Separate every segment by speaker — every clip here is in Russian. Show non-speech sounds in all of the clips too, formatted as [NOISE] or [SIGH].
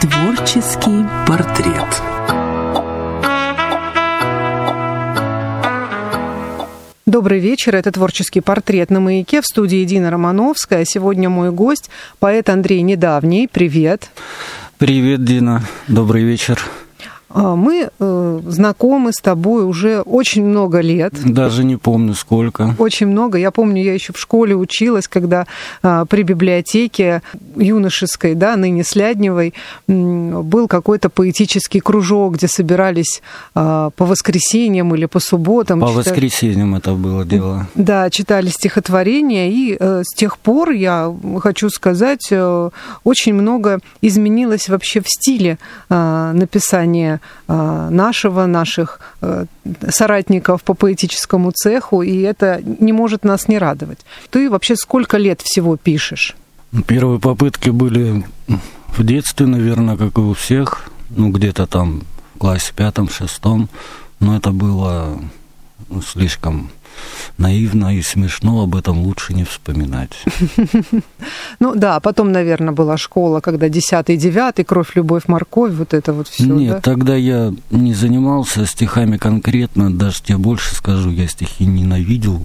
Speaker 1: Творческий портрет.
Speaker 2: Добрый вечер. Это творческий портрет на маяке в студии Дина Романовская. Сегодня мой гость, поэт Андрей Недавний. Привет.
Speaker 3: Привет, Дина. Добрый вечер.
Speaker 2: А, мы э, знакомы с тобой уже очень много лет.
Speaker 3: Даже не помню сколько.
Speaker 2: Очень много. Я помню, я еще в школе училась, когда э, при библиотеке юношеской, да, ныне Слядневой, э, был какой-то поэтический кружок, где собирались э, по воскресеньям или по субботам.
Speaker 3: По читали... воскресеньям это было дело.
Speaker 2: Да, читали стихотворения, и э, с тех пор, я хочу сказать, э, очень много изменилось вообще в стиле э, написания нашего, наших э, соратников по поэтическому цеху, и это не может нас не радовать. Ты вообще сколько лет всего пишешь?
Speaker 3: Первые попытки были в детстве, наверное, как и у всех, ну, где-то там в классе пятом, шестом, но это было слишком наивно и смешно, об этом лучше не вспоминать. [LAUGHS]
Speaker 2: Ну да, потом, наверное, была школа, когда десятый, девятый, кровь, любовь, морковь, вот это вот все.
Speaker 3: Нет,
Speaker 2: да?
Speaker 3: тогда я не занимался стихами конкретно, даже тебе больше скажу, я стихи ненавидел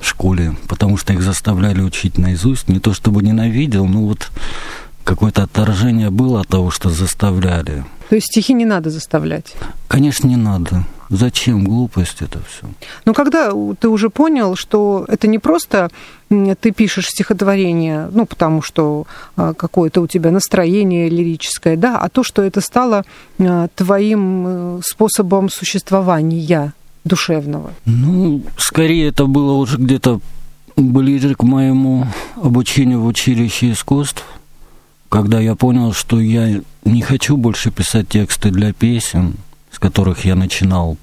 Speaker 3: в школе, потому что их заставляли учить наизусть. Не то чтобы ненавидел, но вот какое-то отторжение было от того, что заставляли.
Speaker 2: То есть стихи не надо заставлять?
Speaker 3: Конечно, не надо. Зачем глупость это все?
Speaker 2: Но когда ты уже понял, что это не просто ты пишешь стихотворение, ну, потому что а, какое-то у тебя настроение лирическое, да, а то, что это стало а, твоим э, способом существования душевного?
Speaker 3: Ну, скорее это было уже где-то ближе к моему обучению в училище искусств, когда я понял, что я не хочу больше писать тексты для песен, с которых я начинал.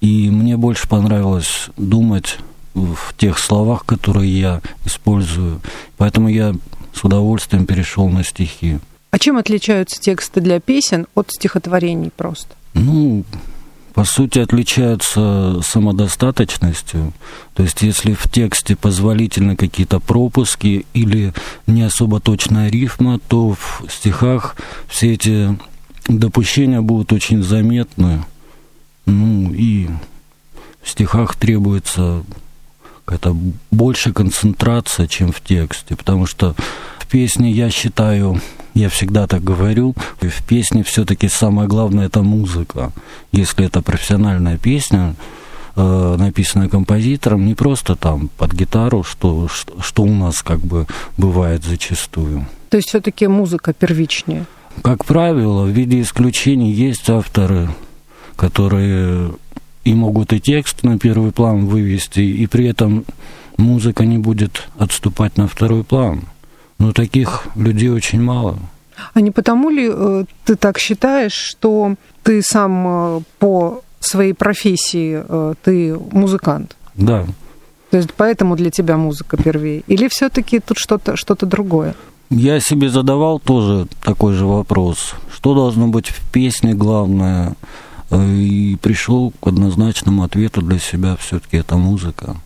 Speaker 3: И мне больше понравилось думать в тех словах, которые я использую. Поэтому я с удовольствием перешел на стихи.
Speaker 2: А чем отличаются тексты для песен от стихотворений просто?
Speaker 3: Ну, по сути, отличаются самодостаточностью. То есть, если в тексте позволительны какие-то пропуски или не особо точная рифма, то в стихах все эти допущения будут очень заметны. Ну и в стихах требуется какая-то больше концентрация, чем в тексте, потому что песне я считаю, я всегда так говорю, в песне все-таки самое главное это музыка. Если это профессиональная песня, э, написанная композитором, не просто там под гитару, что, что, что у нас как бы бывает зачастую.
Speaker 2: То есть все-таки музыка первичнее?
Speaker 3: Как правило, в виде исключений есть авторы, которые и могут и текст на первый план вывести, и при этом музыка не будет отступать на второй план. Но таких людей очень мало.
Speaker 2: А не потому ли э, ты так считаешь, что ты сам э, по своей профессии э, ты музыкант?
Speaker 3: Да.
Speaker 2: То есть поэтому для тебя музыка первее? Или все-таки тут что-то что другое?
Speaker 3: Я себе задавал тоже такой же вопрос. Что должно быть в песне главное? И пришел к однозначному ответу для себя все-таки это музыка.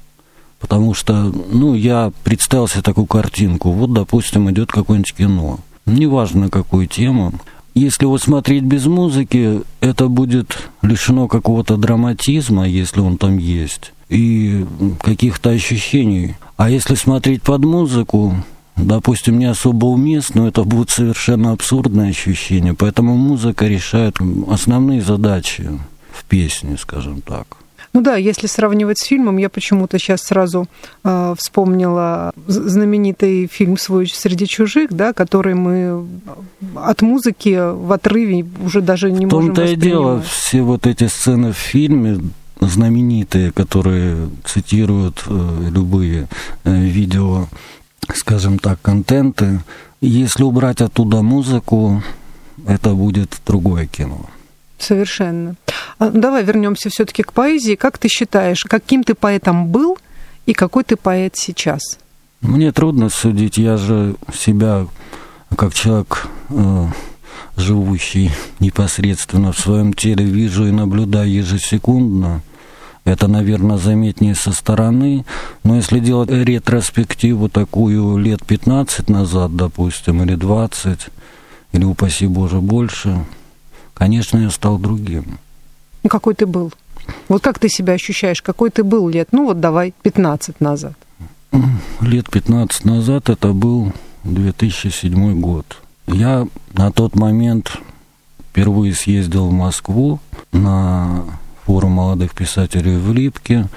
Speaker 3: Потому что, ну, я представил себе такую картинку. Вот, допустим, идет какое-нибудь кино. Неважно, какую тему. Если вот смотреть без музыки, это будет лишено какого-то драматизма, если он там есть, и каких-то ощущений. А если смотреть под музыку, допустим, не особо уместно, это будет совершенно абсурдное ощущение. Поэтому музыка решает основные задачи в песне, скажем так.
Speaker 2: Ну да, если сравнивать с фильмом, я почему-то сейчас сразу э, вспомнила знаменитый фильм «Свой среди чужих», да, который мы от музыки в отрыве уже даже не
Speaker 3: в
Speaker 2: можем
Speaker 3: том-то и дело, все вот эти сцены в фильме знаменитые, которые цитируют э, любые э, видео скажем так, контенты. Если убрать оттуда музыку, это будет другое кино.
Speaker 2: Совершенно. А, давай вернемся все-таки к поэзии. Как ты считаешь, каким ты поэтом был и какой ты поэт сейчас?
Speaker 3: Мне трудно судить. Я же себя как человек, э, живущий непосредственно в своем теле, вижу и наблюдаю ежесекундно. Это, наверное, заметнее со стороны. Но если делать ретроспективу такую лет 15 назад, допустим, или 20, или, упаси Боже, больше, конечно, я стал другим.
Speaker 2: Ну, какой ты был? Вот как ты себя ощущаешь? Какой ты был лет? Ну, вот давай, 15 назад.
Speaker 3: Лет 15 назад это был 2007 год. Я на тот момент впервые съездил в Москву на форум молодых писателей в Липке.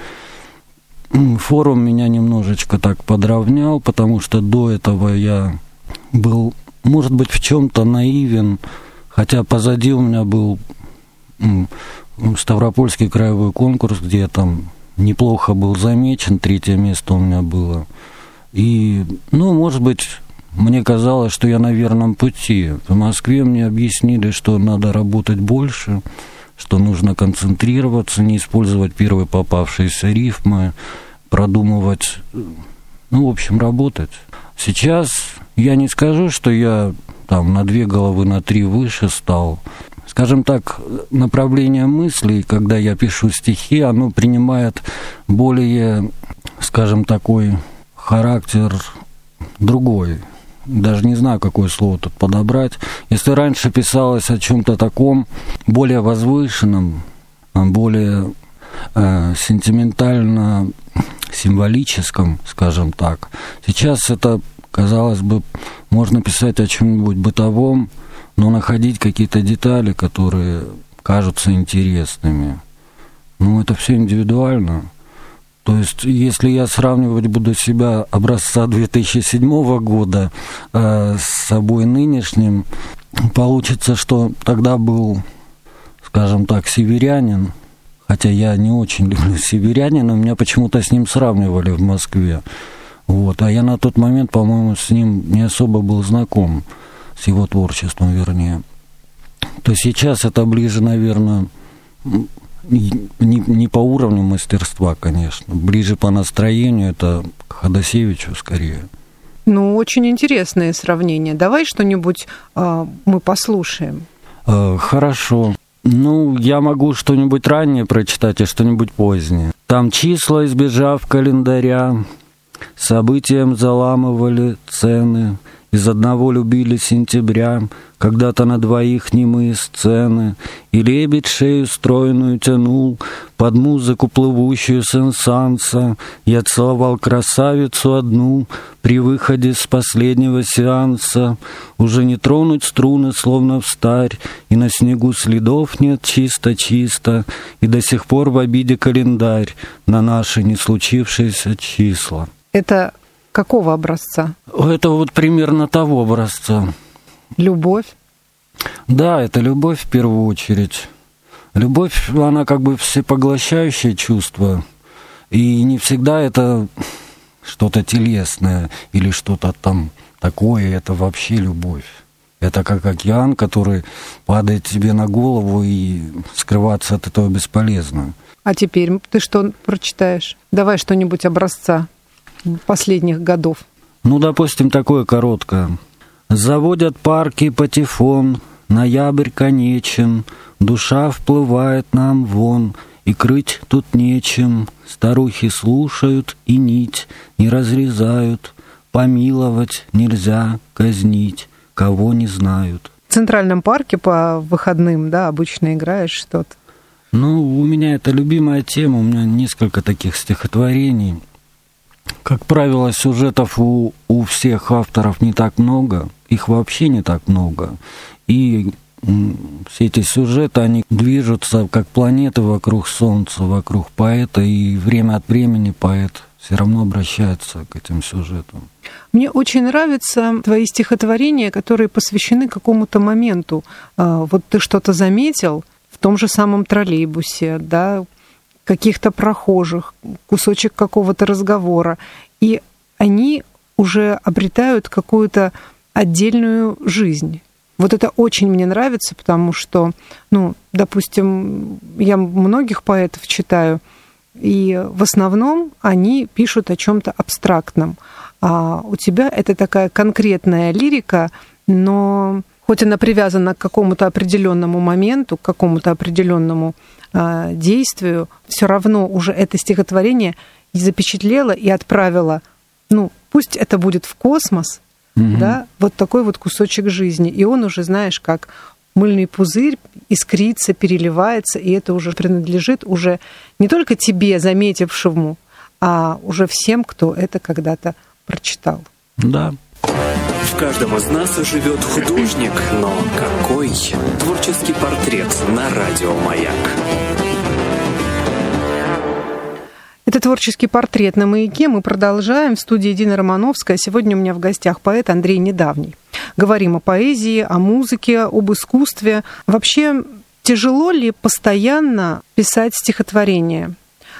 Speaker 3: Форум меня немножечко так подровнял, потому что до этого я был, может быть, в чем-то наивен, хотя позади у меня был Ставропольский краевой конкурс, где я там неплохо был замечен, третье место у меня было. И, ну, может быть, мне казалось, что я на верном пути. В Москве мне объяснили, что надо работать больше, что нужно концентрироваться, не использовать первые попавшиеся рифмы, продумывать, ну, в общем, работать. Сейчас я не скажу, что я там на две головы, на три выше стал. Скажем так, направление мыслей, когда я пишу стихи, оно принимает более, скажем, такой характер другой даже не знаю, какое слово тут подобрать. Если раньше писалось о чем-то таком более возвышенном, более э, сентиментально символическом, скажем так, сейчас это, казалось бы, можно писать о чем-нибудь бытовом, но находить какие-то детали, которые кажутся интересными. Ну, это все индивидуально. То есть, если я сравнивать буду себя образца 2007 года э, с собой нынешним, получится, что тогда был, скажем так, северянин, хотя я не очень [LAUGHS] люблю северянина, меня почему-то с ним сравнивали в Москве. Вот. А я на тот момент, по-моему, с ним не особо был знаком, с его творчеством, вернее. То сейчас это ближе, наверное, не, не по уровню мастерства, конечно. Ближе по настроению это к Ходосевичу скорее.
Speaker 2: Ну, очень интересное сравнение. Давай что-нибудь э, мы послушаем.
Speaker 3: Э, хорошо. Ну, я могу что-нибудь раннее прочитать, а что-нибудь позднее. Там числа, избежав календаря, событиям заламывали цены, из одного любили сентября, когда-то на двоих немые сцены, И лебедь шею стройную тянул Под музыку плывущую сенсанса. Я целовал красавицу одну При выходе с последнего сеанса. Уже не тронуть струны, словно встарь, И на снегу следов нет чисто-чисто, И до сих пор в обиде календарь На наши не случившиеся числа.
Speaker 2: Это какого образца?
Speaker 3: Это вот примерно того образца.
Speaker 2: Любовь?
Speaker 3: Да, это любовь в первую очередь. Любовь, она как бы всепоглощающее чувство. И не всегда это что-то телесное или что-то там такое, это вообще любовь. Это как океан, который падает тебе на голову, и скрываться от этого бесполезно.
Speaker 2: А теперь ты что прочитаешь? Давай что-нибудь образца последних годов?
Speaker 3: Ну, допустим, такое короткое. Заводят парки патефон, ноябрь конечен, душа вплывает нам вон, и крыть тут нечем. Старухи слушают и нить не разрезают, помиловать нельзя, казнить, кого не знают.
Speaker 2: В Центральном парке по выходным, да, обычно играешь что-то?
Speaker 3: Ну, у меня это любимая тема, у меня несколько таких стихотворений. Как правило, сюжетов у, у всех авторов не так много, их вообще не так много. И все эти сюжеты, они движутся как планеты вокруг Солнца, вокруг поэта, и время от времени поэт все равно обращается к этим сюжетам.
Speaker 2: Мне очень нравятся твои стихотворения, которые посвящены какому-то моменту. А, вот ты что-то заметил в том же самом троллейбусе, да, каких-то прохожих, кусочек какого-то разговора. И они уже обретают какую-то отдельную жизнь. Вот это очень мне нравится, потому что, ну, допустим, я многих поэтов читаю, и в основном они пишут о чем-то абстрактном. А у тебя это такая конкретная лирика, но хоть она привязана к какому-то определенному моменту, к какому-то определенному действию, все равно уже это стихотворение запечатлело и отправило, ну, пусть это будет в космос, угу. да, вот такой вот кусочек жизни. И он уже, знаешь, как мыльный пузырь искрится, переливается, и это уже принадлежит уже не только тебе, заметившему, а уже всем, кто это когда-то прочитал.
Speaker 3: Да.
Speaker 1: В каждом из нас живет художник, но какой творческий портрет на радио «Маяк».
Speaker 2: Это творческий портрет на маяке. Мы продолжаем. В студии Дина Романовская. Сегодня у меня в гостях поэт Андрей Недавний. Говорим о поэзии, о музыке, об искусстве. Вообще, тяжело ли постоянно писать стихотворение?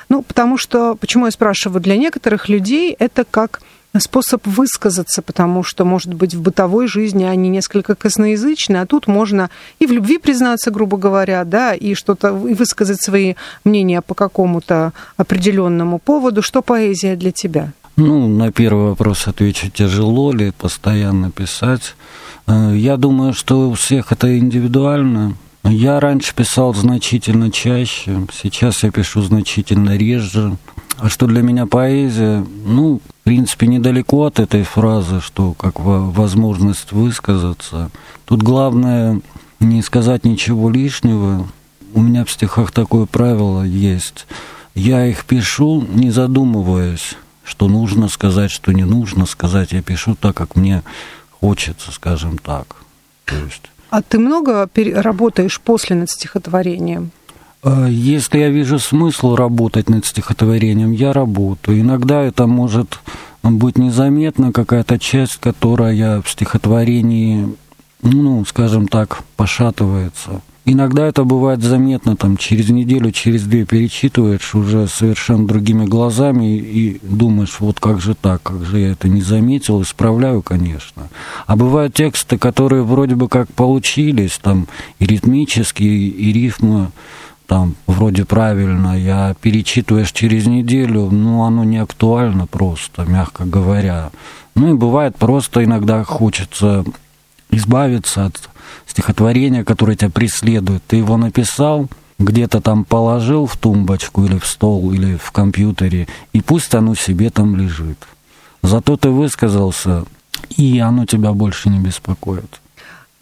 Speaker 2: Ну, потому что, почему я спрашиваю, для некоторых людей это как способ высказаться, потому что, может быть, в бытовой жизни они несколько косноязычны, а тут можно и в любви признаться, грубо говоря, да, и что-то и высказать свои мнения по какому-то определенному поводу. Что поэзия для тебя?
Speaker 3: Ну, на первый вопрос отвечу, тяжело ли постоянно писать. Э, я думаю, что у всех это индивидуально. Я раньше писал значительно чаще, сейчас я пишу значительно реже. А что для меня поэзия? Ну, в принципе, недалеко от этой фразы, что как возможность высказаться. Тут главное не сказать ничего лишнего. У меня в стихах такое правило есть. Я их пишу, не задумываясь, что нужно сказать, что не нужно сказать. Я пишу так, как мне хочется, скажем так.
Speaker 2: То есть а ты много работаешь после над стихотворением?
Speaker 3: А, если я вижу смысл работать над стихотворением, я работаю. Иногда это может быть незаметно, какая-то часть, которая в стихотворении, ну, скажем так, пошатывается. Иногда это бывает заметно, там, через неделю, через две перечитываешь уже совершенно другими глазами и думаешь, вот как же так, как же я это не заметил, исправляю, конечно. А бывают тексты, которые вроде бы как получились, там, и ритмические, и рифмы, там, вроде правильно, я перечитываешь через неделю, ну, оно не актуально просто, мягко говоря. Ну, и бывает просто иногда хочется избавиться от стихотворение, которое тебя преследует. Ты его написал, где-то там положил в тумбочку или в стол, или в компьютере, и пусть оно себе там лежит. Зато ты высказался, и оно тебя больше не беспокоит.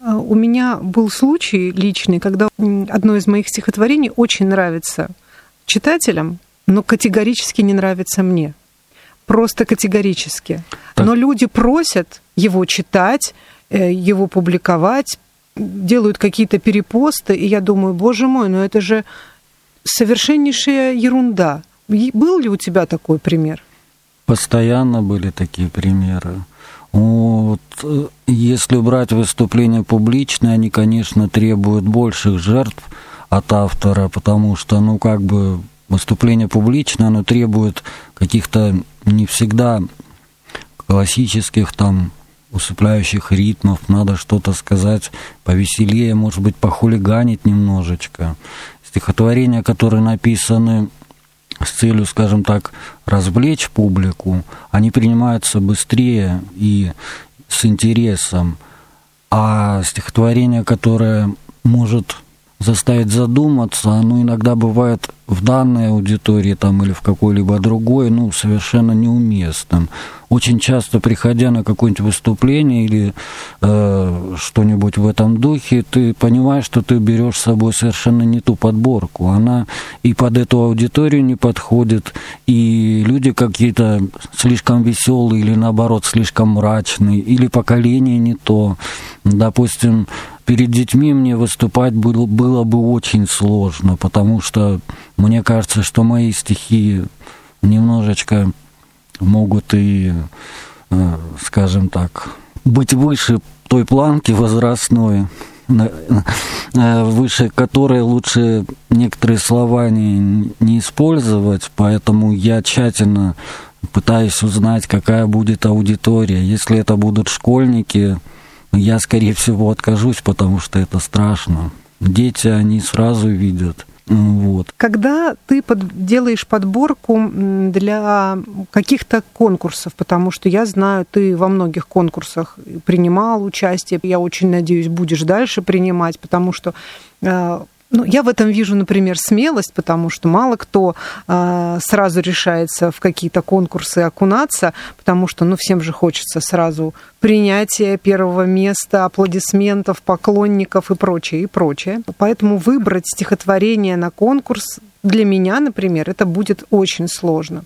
Speaker 2: А, у меня был случай личный, когда одно из моих стихотворений очень нравится читателям, но категорически не нравится мне. Просто категорически. Так. Но люди просят его читать, э, его публиковать, делают какие-то перепосты, и я думаю, боже мой, ну это же совершеннейшая ерунда. Был ли у тебя такой пример?
Speaker 3: Постоянно были такие примеры. Вот, э, если брать выступления публичные, они, конечно, требуют больших жертв от автора, потому что, ну, как бы выступление публичное, оно требует каких-то не всегда классических там усыпляющих ритмов, надо что-то сказать повеселее, может быть, похулиганить немножечко. Стихотворения, которые написаны с целью, скажем так, развлечь публику, они принимаются быстрее и с интересом. А стихотворение, которое может заставить задуматься, оно иногда бывает в данной аудитории там, или в какой-либо другой, ну, совершенно неуместным. Очень часто, приходя на какое-нибудь выступление или э, что-нибудь в этом духе, ты понимаешь, что ты берешь с собой совершенно не ту подборку. Она и под эту аудиторию не подходит, и люди какие-то слишком веселые или наоборот слишком мрачные, или поколение не то. Допустим, перед детьми мне выступать было, было бы очень сложно, потому что мне кажется, что мои стихи немножечко могут и, э, скажем так, быть выше той планки возрастной, э, выше которой лучше некоторые слова не, не использовать, поэтому я тщательно пытаюсь узнать, какая будет аудитория. Если это будут школьники, я, скорее всего, откажусь, потому что это страшно. Дети, они сразу видят. Вот.
Speaker 2: Когда ты под, делаешь подборку для каких-то конкурсов, потому что я знаю, ты во многих конкурсах принимал участие, я очень надеюсь, будешь дальше принимать, потому что э, ну, я в этом вижу, например, смелость, потому что мало кто э, сразу решается в какие-то конкурсы окунаться, потому что, ну, всем же хочется сразу принятия первого места, аплодисментов, поклонников и прочее, и прочее. Поэтому выбрать стихотворение на конкурс для меня, например, это будет очень сложно.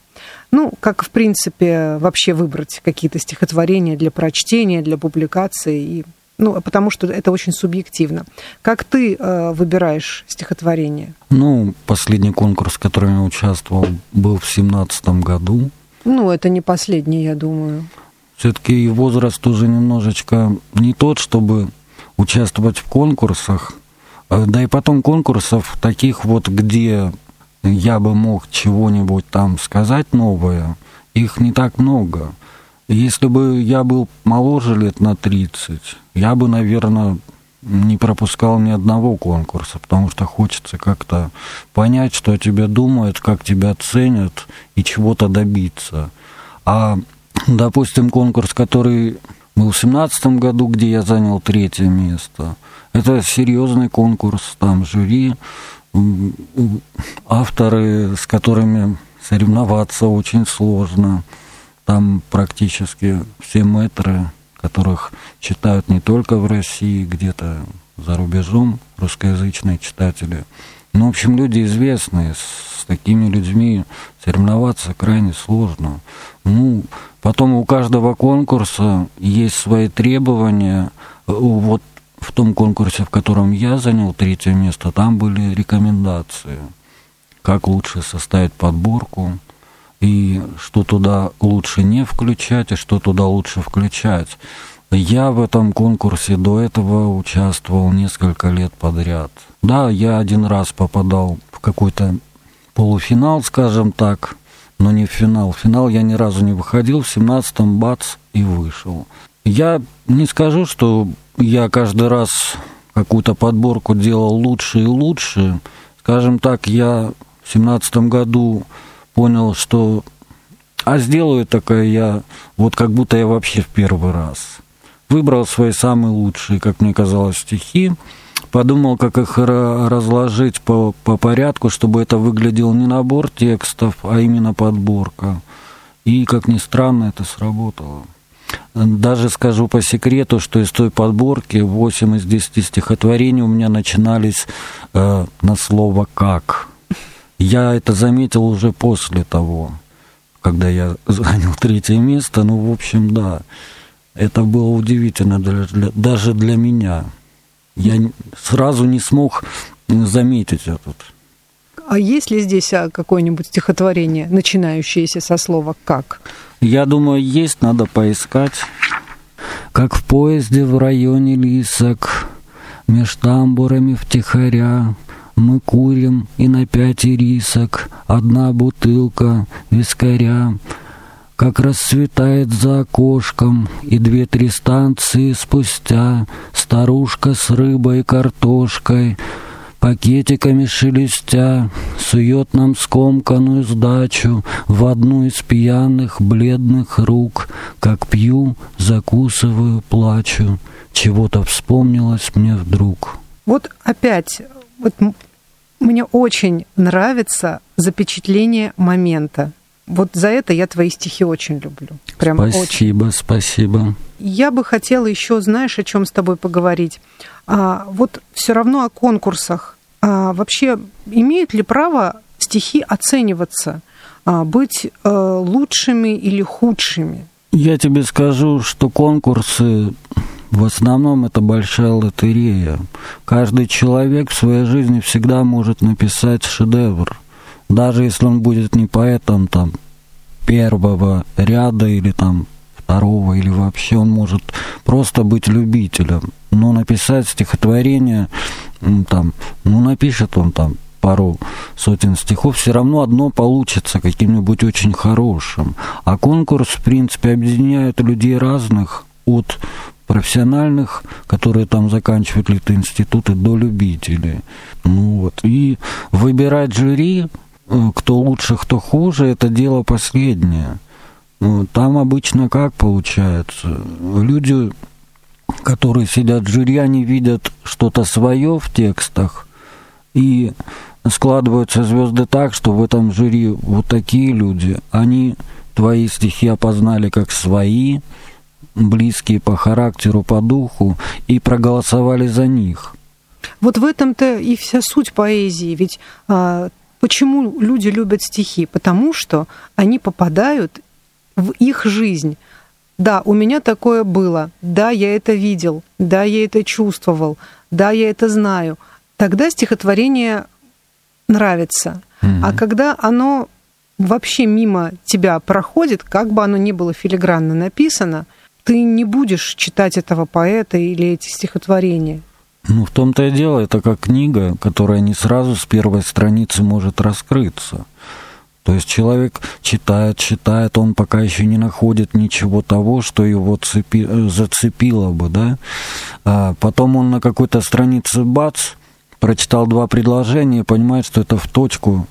Speaker 2: Ну, как, в принципе, вообще выбрать какие-то стихотворения для прочтения, для публикации и ну, потому что это очень субъективно. Как ты э, выбираешь стихотворение?
Speaker 3: Ну, последний конкурс, в котором я участвовал, был в семнадцатом году.
Speaker 2: Ну, это не последний, я думаю.
Speaker 3: Все-таки возраст уже немножечко не тот, чтобы участвовать в конкурсах. А, да и потом конкурсов таких вот, где я бы мог чего-нибудь там сказать новое, их не так много. Если бы я был моложе лет на 30, я бы, наверное, не пропускал ни одного конкурса, потому что хочется как-то понять, что о тебе думают, как тебя ценят и чего-то добиться. А, допустим, конкурс, который был в семнадцатом году, где я занял третье место, это серьезный конкурс, там жюри, авторы, с которыми соревноваться очень сложно – там практически все мэтры, которых читают не только в России, где-то за рубежом, русскоязычные читатели. Ну, в общем, люди известные, с такими людьми соревноваться крайне сложно. Ну, потом у каждого конкурса есть свои требования. Вот в том конкурсе, в котором я занял третье место, там были рекомендации, как лучше составить подборку, и что туда лучше не включать, и что туда лучше включать. Я в этом конкурсе до этого участвовал несколько лет подряд. Да, я один раз попадал в какой-то полуфинал, скажем так, но не в финал. В финал я ни разу не выходил, в 17-м бац и вышел. Я не скажу, что я каждый раз какую-то подборку делал лучше и лучше. Скажем так, я в 17 году понял, что а сделаю такое я, вот как будто я вообще в первый раз. Выбрал свои самые лучшие, как мне казалось, стихи, подумал, как их разложить по, по порядку, чтобы это выглядело не набор текстов, а именно подборка. И, как ни странно, это сработало. Даже скажу по секрету, что из той подборки 8 из 10 стихотворений у меня начинались э, на слово «как». Я это заметил уже после того, когда я [LAUGHS] занял третье место. Ну, в общем, да, это было удивительно для, для, даже для меня. Я сразу не смог заметить этот.
Speaker 2: А есть ли здесь а, какое-нибудь стихотворение, начинающееся со слова «как»?
Speaker 3: Я думаю, есть, надо поискать. Как в поезде в районе Лисок, меж тамбурами втихаря, мы курим и на пять ирисок одна бутылка вискаря. Как расцветает за окошком, и две-три станции спустя старушка с рыбой и картошкой пакетиками шелестя, сует нам скомканную сдачу в одну из пьяных бледных рук, как пью, закусываю, плачу, чего-то вспомнилось мне вдруг.
Speaker 2: Вот опять вот мне очень нравится запечатление момента. Вот за это я твои стихи очень люблю.
Speaker 3: Прям спасибо, очень. спасибо.
Speaker 2: Я бы хотела еще, знаешь, о чем с тобой поговорить. А, вот все равно о конкурсах. А, вообще, имеют ли право стихи оцениваться, а, быть а, лучшими или худшими?
Speaker 3: Я тебе скажу, что конкурсы в основном это большая лотерея. Каждый человек в своей жизни всегда может написать шедевр. Даже если он будет не поэтом там первого ряда или там второго, или вообще он может просто быть любителем. Но написать стихотворение, там, ну напишет он там пару сотен стихов, все равно одно получится каким-нибудь очень хорошим. А конкурс, в принципе, объединяет людей разных от профессиональных, которые там заканчивают институты, до любителей. Ну вот. И выбирать жюри, э, кто лучше, кто хуже, это дело последнее. Ну, там обычно как получается? Люди, которые сидят в жюри, они видят что-то свое в текстах, И складываются звезды так, что в этом жюри вот такие люди, они твои стихи опознали как свои, близкие по характеру, по духу, и проголосовали за них.
Speaker 2: Вот в этом-то и вся суть поэзии. Ведь а, почему люди любят стихи? Потому что они попадают в их жизнь. Да, у меня такое было. Да, я это видел. Да, я это чувствовал. Да, я это знаю. Тогда стихотворение нравится. Mm-hmm. А когда оно вообще мимо тебя проходит, как бы оно ни было филигранно написано, ты не будешь читать этого поэта или эти стихотворения.
Speaker 3: Ну, в том-то и дело, это как книга, которая не сразу с первой страницы может раскрыться. То есть человек читает, читает, он пока еще не находит ничего того, что его цепи, зацепило бы, да. А потом он на какой-то странице бац, прочитал два предложения и понимает, что это в точку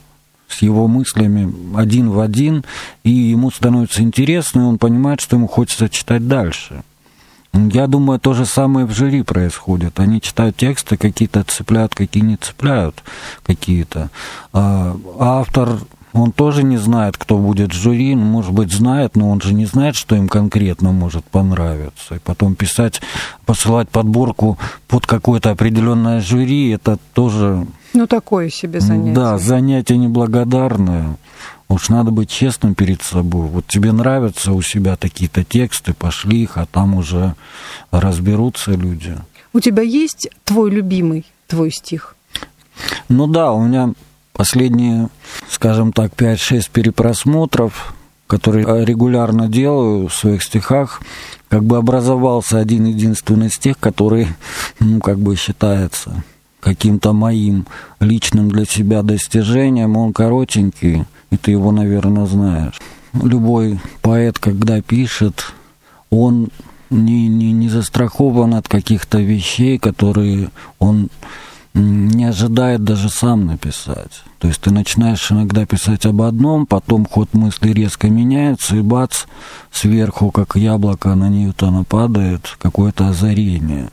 Speaker 3: с его мыслями один в один, и ему становится интересно, и он понимает, что ему хочется читать дальше. Я думаю, то же самое в жюри происходит. Они читают тексты, какие-то цепляют, какие не цепляют какие-то. А автор он тоже не знает, кто будет в жюри, ну, может быть, знает, но он же не знает, что им конкретно может понравиться. И потом писать, посылать подборку под какое-то определенное жюри, это тоже...
Speaker 2: Ну, такое себе занятие.
Speaker 3: Да, занятие неблагодарное. Уж надо быть честным перед собой. Вот тебе нравятся у себя такие-то тексты, пошли их, а там уже разберутся люди.
Speaker 2: У тебя есть твой любимый, твой стих?
Speaker 3: Ну да, у меня последние, скажем так, 5-6 перепросмотров, которые регулярно делаю в своих стихах, как бы образовался один единственный стих, который, [LAUGHS] ну, как бы считается каким-то моим личным для себя достижением. Он коротенький, и ты его, наверное, знаешь. Любой поэт, когда пишет, он не, не, не застрахован от каких-то вещей, которые он не ожидает даже сам написать. То есть ты начинаешь иногда писать об одном, потом ход мысли резко меняется, и бац, сверху, как яблоко на Ньютона падает, какое-то озарение.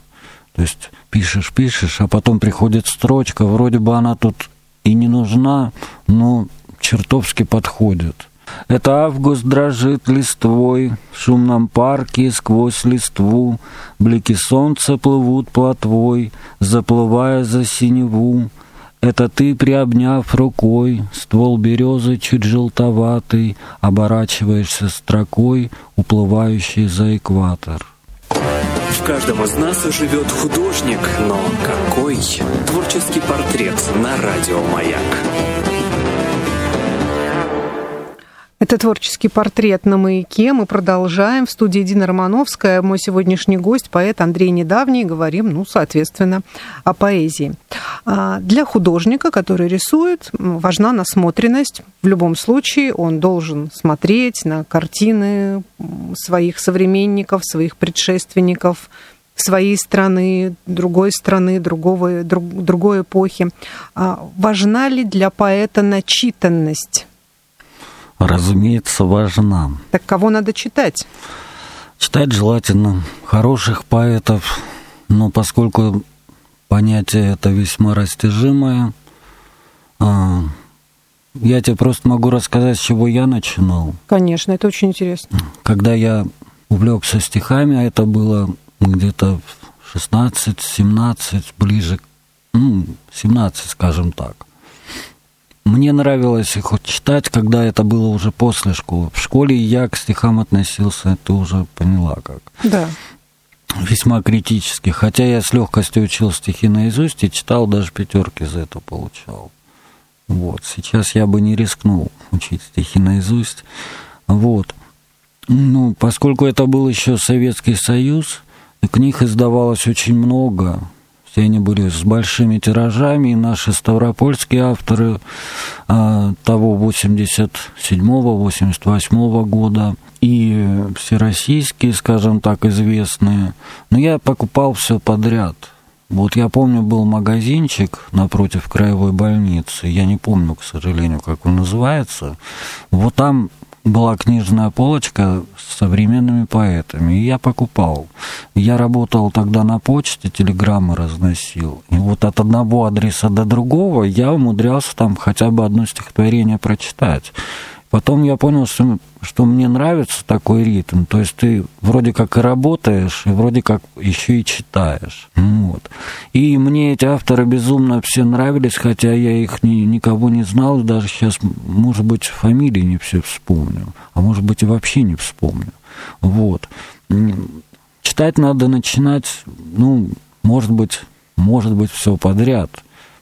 Speaker 3: То есть пишешь, пишешь, а потом приходит строчка, вроде бы она тут и не нужна, но чертовски подходит. Это август дрожит листвой, в шумном парке сквозь листву Блики солнца плывут плотвой, заплывая за синеву. Это ты, приобняв рукой, ствол березы чуть желтоватый, Оборачиваешься строкой, уплывающий за экватор.
Speaker 1: В каждом из нас живет художник, но какой? Творческий портрет на радио «Маяк».
Speaker 2: Это творческий портрет на маяке. Мы продолжаем. В студии Дина Романовская. Мой сегодняшний гость, поэт Андрей Недавний. Говорим, ну, соответственно, о поэзии. А, для художника, который рисует, важна насмотренность. В любом случае он должен смотреть на картины своих современников, своих предшественников, своей страны, другой страны, другого, друг, другой эпохи. А, важна ли для поэта начитанность?
Speaker 3: Разумеется, важна.
Speaker 2: Так кого надо читать?
Speaker 3: Читать желательно хороших поэтов, но поскольку понятие это весьма растяжимое, а, я тебе просто могу рассказать, с чего я начинал.
Speaker 2: Конечно, это очень интересно.
Speaker 3: Когда я увлекся стихами, а это было где-то 16-17, ближе, ну, 17, скажем так. Мне нравилось их читать, когда это было уже после школы. В школе я к стихам относился, ты уже поняла как.
Speaker 2: Да.
Speaker 3: Весьма критически. Хотя я с легкостью учил стихи наизусть и читал, даже пятерки за это получал. Вот. Сейчас я бы не рискнул учить стихи наизусть. Вот. Ну, поскольку это был еще Советский Союз, книг издавалось очень много, все они были с большими тиражами, и наши ставропольские авторы а, того 87-88 года, и всероссийские, скажем так, известные. Но я покупал все подряд. Вот я помню, был магазинчик напротив краевой больницы, я не помню, к сожалению, как он называется. Вот там была книжная полочка с современными поэтами, и я покупал. Я работал тогда на почте, телеграммы разносил. И вот от одного адреса до другого я умудрялся там хотя бы одно стихотворение прочитать. Потом я понял, что, что мне нравится такой ритм. То есть ты вроде как и работаешь, и вроде как еще и читаешь. Вот. И мне эти авторы безумно все нравились, хотя я их ни, никого не знал, даже сейчас, может быть, фамилии не все вспомню, а может быть и вообще не вспомню. Вот. Читать надо начинать, ну, может быть, может быть, все подряд.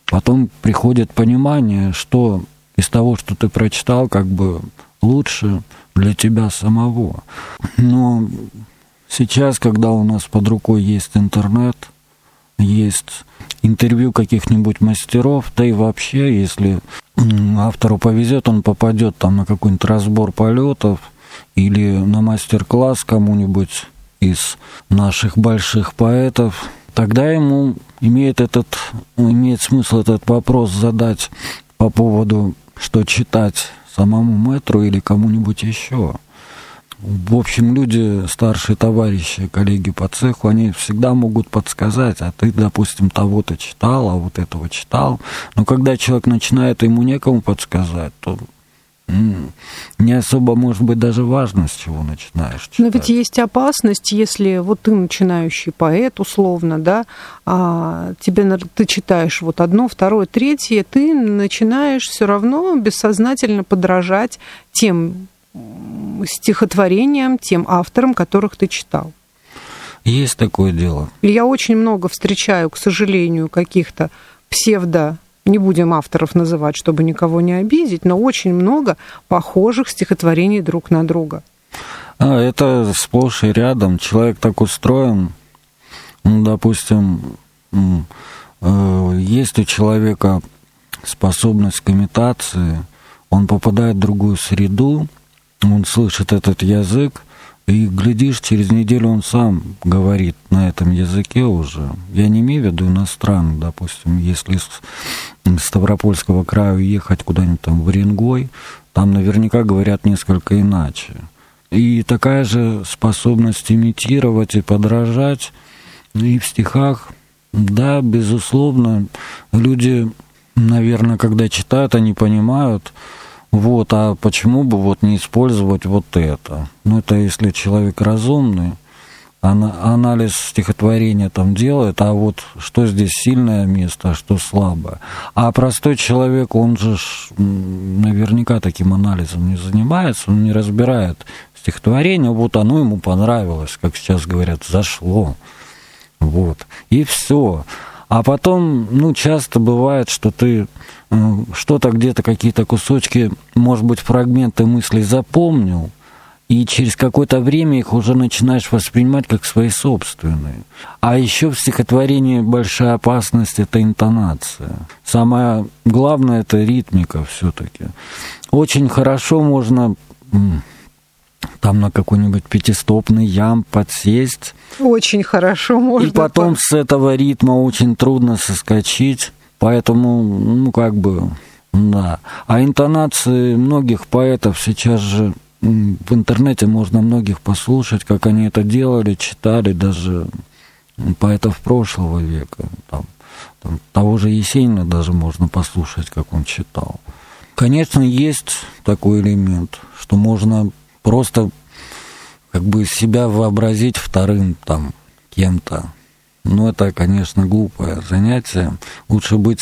Speaker 3: Потом приходит понимание, что из того, что ты прочитал, как бы лучше для тебя самого. Но сейчас, когда у нас под рукой есть интернет, есть интервью каких-нибудь мастеров, да и вообще, если автору повезет, он попадет там на какой-нибудь разбор полетов или на мастер-класс кому-нибудь из наших больших поэтов, тогда ему имеет, этот, имеет смысл этот вопрос задать по поводу что читать самому мэтру или кому-нибудь еще. В общем, люди, старшие товарищи, коллеги по цеху, они всегда могут подсказать, а ты, допустим, того-то читал, а вот этого читал. Но когда человек начинает, ему некому подсказать, то не особо, может быть, даже важно, с чего начинаешь читать.
Speaker 2: Но ведь есть опасность, если вот ты начинающий поэт, условно, да, а тебе ты читаешь вот одно, второе, третье, ты начинаешь все равно бессознательно подражать тем стихотворениям, тем авторам, которых ты читал.
Speaker 3: Есть такое дело.
Speaker 2: И я очень много встречаю, к сожалению, каких-то псевдо не будем авторов называть, чтобы никого не обидеть, но очень много похожих стихотворений друг на друга.
Speaker 3: А, это сплошь и рядом. Человек так устроен, ну, допустим, э, есть у человека способность к имитации, он попадает в другую среду, он слышит этот язык, и, глядишь, через неделю он сам говорит на этом языке уже. Я не имею в виду иностранный, допустим, если Ставропольского края уехать куда-нибудь там в Оренгой, там наверняка говорят несколько иначе. И такая же способность имитировать и подражать и в стихах, да, безусловно, люди, наверное, когда читают, они понимают, вот, а почему бы вот не использовать вот это? Ну, это если человек разумный, анализ стихотворения там делает, а вот что здесь сильное место, а что слабое. А простой человек, он же наверняка таким анализом не занимается, он не разбирает стихотворение, вот оно ему понравилось, как сейчас говорят, зашло. Вот. И все. А потом, ну, часто бывает, что ты что-то где-то, какие-то кусочки, может быть, фрагменты мыслей запомнил, и через какое-то время их уже начинаешь воспринимать как свои собственные. А еще в стихотворении большая опасность – это интонация. Самое главное – это ритмика все-таки. Очень хорошо можно там на какой-нибудь пятистопный ям подсесть.
Speaker 2: Очень хорошо можно.
Speaker 3: И потом с этого ритма очень трудно соскочить. Поэтому, ну, как бы, да. А интонации многих поэтов сейчас же в интернете можно многих послушать, как они это делали, читали, даже поэтов прошлого века. Там, там, того же Есенина даже можно послушать, как он читал. Конечно, есть такой элемент, что можно просто как бы себя вообразить вторым там кем-то, но это, конечно, глупое занятие. Лучше быть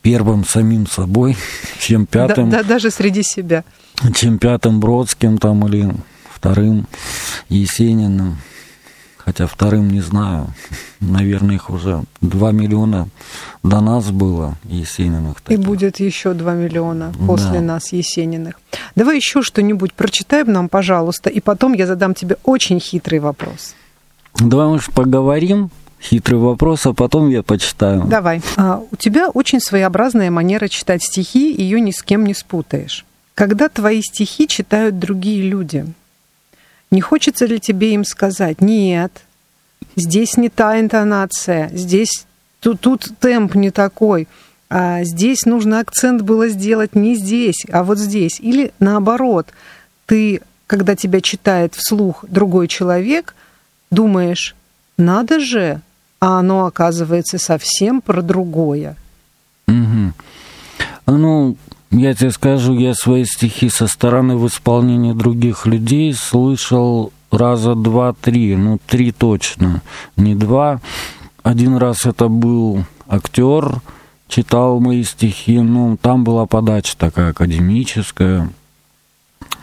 Speaker 3: первым самим собой, [LAUGHS] чем пятым.
Speaker 2: Да, да, даже среди себя.
Speaker 3: Чем пятым Бродским там или вторым Есениным. Хотя вторым не знаю. Наверное, их уже 2 миллиона до нас было Есениных.
Speaker 2: Таких. И будет еще 2 миллиона после да. нас Есениных. Давай еще что-нибудь прочитаем нам, пожалуйста, и потом я задам тебе очень хитрый вопрос.
Speaker 3: Давай, может, поговорим хитрый вопрос, а потом я почитаю.
Speaker 2: Давай. А, у тебя очень своеобразная манера читать стихи, ее ни с кем не спутаешь. Когда твои стихи читают другие люди, не хочется ли тебе им сказать, нет, здесь не та интонация, здесь тут, тут темп не такой, а здесь нужно акцент было сделать не здесь, а вот здесь. Или наоборот, ты, когда тебя читает вслух другой человек, думаешь, надо же, а оно оказывается совсем про другое.
Speaker 3: Угу. Ну, я тебе скажу, я свои стихи со стороны в исполнении других людей слышал раза два-три, ну, три точно, не два. Один раз это был актер, читал мои стихи, ну, там была подача такая академическая,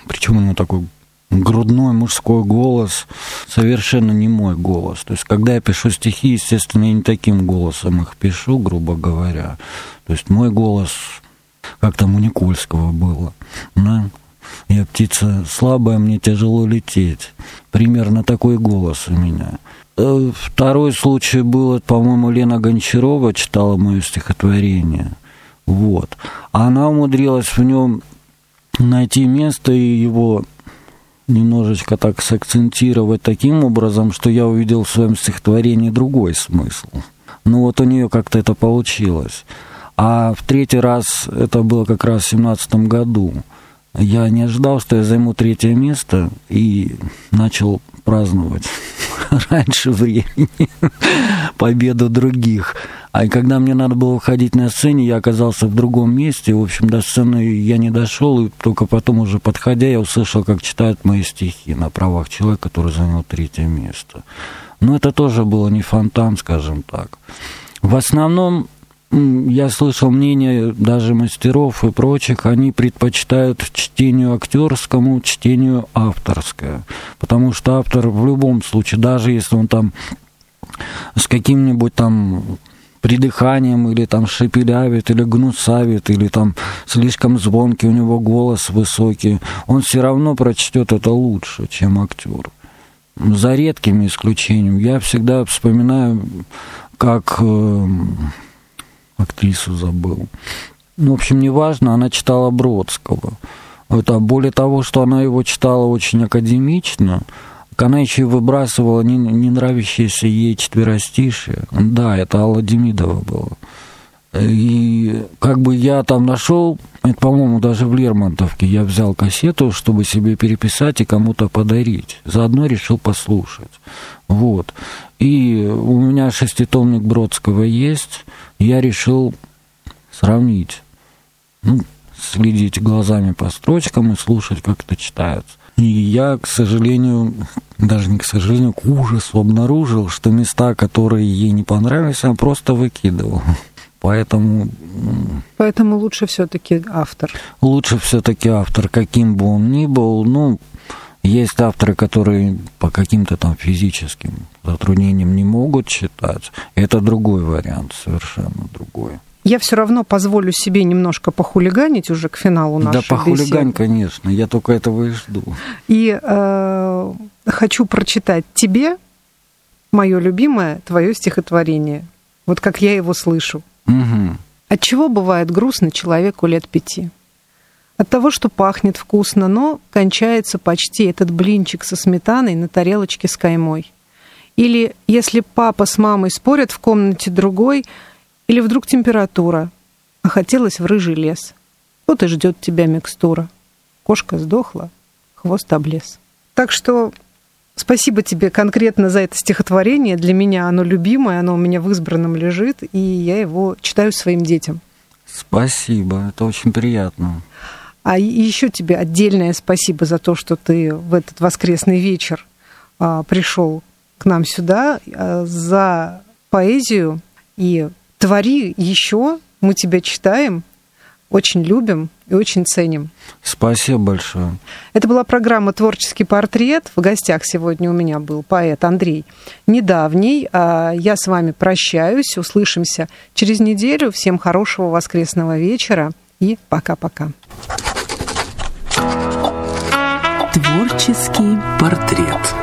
Speaker 3: причем у него такой грудной мужской голос, совершенно не мой голос. То есть, когда я пишу стихи, естественно, я не таким голосом их пишу, грубо говоря. То есть, мой голос, как там у Никольского было, да? Я птица слабая, мне тяжело лететь. Примерно такой голос у меня. Э, второй случай был, по-моему, Лена Гончарова читала мое стихотворение. Вот. Она умудрилась в нем найти место и его немножечко так сакцентировать таким образом, что я увидел в своем стихотворении другой смысл. Ну вот у нее как-то это получилось. А в третий раз, это было как раз в семнадцатом году, я не ожидал, что я займу третье место и начал праздновать [LAUGHS] раньше времени [LAUGHS] победу других. А когда мне надо было выходить на сцене, я оказался в другом месте. В общем, до сцены я не дошел, и только потом уже подходя, я услышал, как читают мои стихи на правах человека, который занял третье место. Но это тоже было не фонтан, скажем так. В основном я слышал мнение даже мастеров и прочих, они предпочитают чтению актерскому, чтению авторское. Потому что автор в любом случае, даже если он там с каким-нибудь там придыханием или там шепелявит, или гнусавит, или там слишком звонкий у него голос высокий, он все равно прочтет это лучше, чем актер. За редкими исключениями. Я всегда вспоминаю, как э, актрису забыл. Ну, в общем, неважно, она читала Бродского. Это более того, что она его читала очень академично, она еще и выбрасывала не, не нравящиеся ей четверостишие. Да, это Алла Демидова было. И как бы я там нашел, это, по-моему, даже в Лермонтовке, я взял кассету, чтобы себе переписать и кому-то подарить. Заодно решил послушать. Вот. И у меня шеститомник Бродского есть. Я решил сравнить. Ну, следить глазами по строчкам и слушать, как это читается. И я, к сожалению, даже не к сожалению, к ужасу обнаружил, что места, которые ей не понравились, она просто выкидывала. Поэтому...
Speaker 2: Поэтому лучше все-таки автор.
Speaker 3: Лучше все-таки автор, каким бы он ни был. Ну, есть авторы, которые по каким-то там физическим затруднениям не могут читать. Это другой вариант, совершенно другой.
Speaker 2: Я все равно позволю себе немножко похулиганить уже к финалу нашей
Speaker 3: Да, похулигань, беседы. конечно. Я только этого и жду.
Speaker 2: И э, хочу прочитать тебе мое любимое твое стихотворение. Вот как я его слышу.
Speaker 3: Угу.
Speaker 2: От чего бывает грустно человеку лет пяти? От того, что пахнет вкусно, но кончается почти этот блинчик со сметаной на тарелочке с каймой. Или если папа с мамой спорят в комнате другой – или вдруг температура, а хотелось в рыжий лес. Вот и ждет тебя микстура. Кошка сдохла, хвост облез. Так что спасибо тебе конкретно за это стихотворение. Для меня оно любимое, оно у меня в избранном лежит, и я его читаю своим детям.
Speaker 3: Спасибо, это очень приятно.
Speaker 2: А еще тебе отдельное спасибо за то, что ты в этот воскресный вечер а, пришел к нам сюда, а, за поэзию и Твори еще, мы тебя читаем, очень любим и очень ценим.
Speaker 3: Спасибо большое.
Speaker 2: Это была программа «Творческий портрет». В гостях сегодня у меня был поэт Андрей Недавний. А я с вами прощаюсь. Услышимся через неделю. Всем хорошего воскресного вечера и пока-пока.
Speaker 1: Творческий портрет.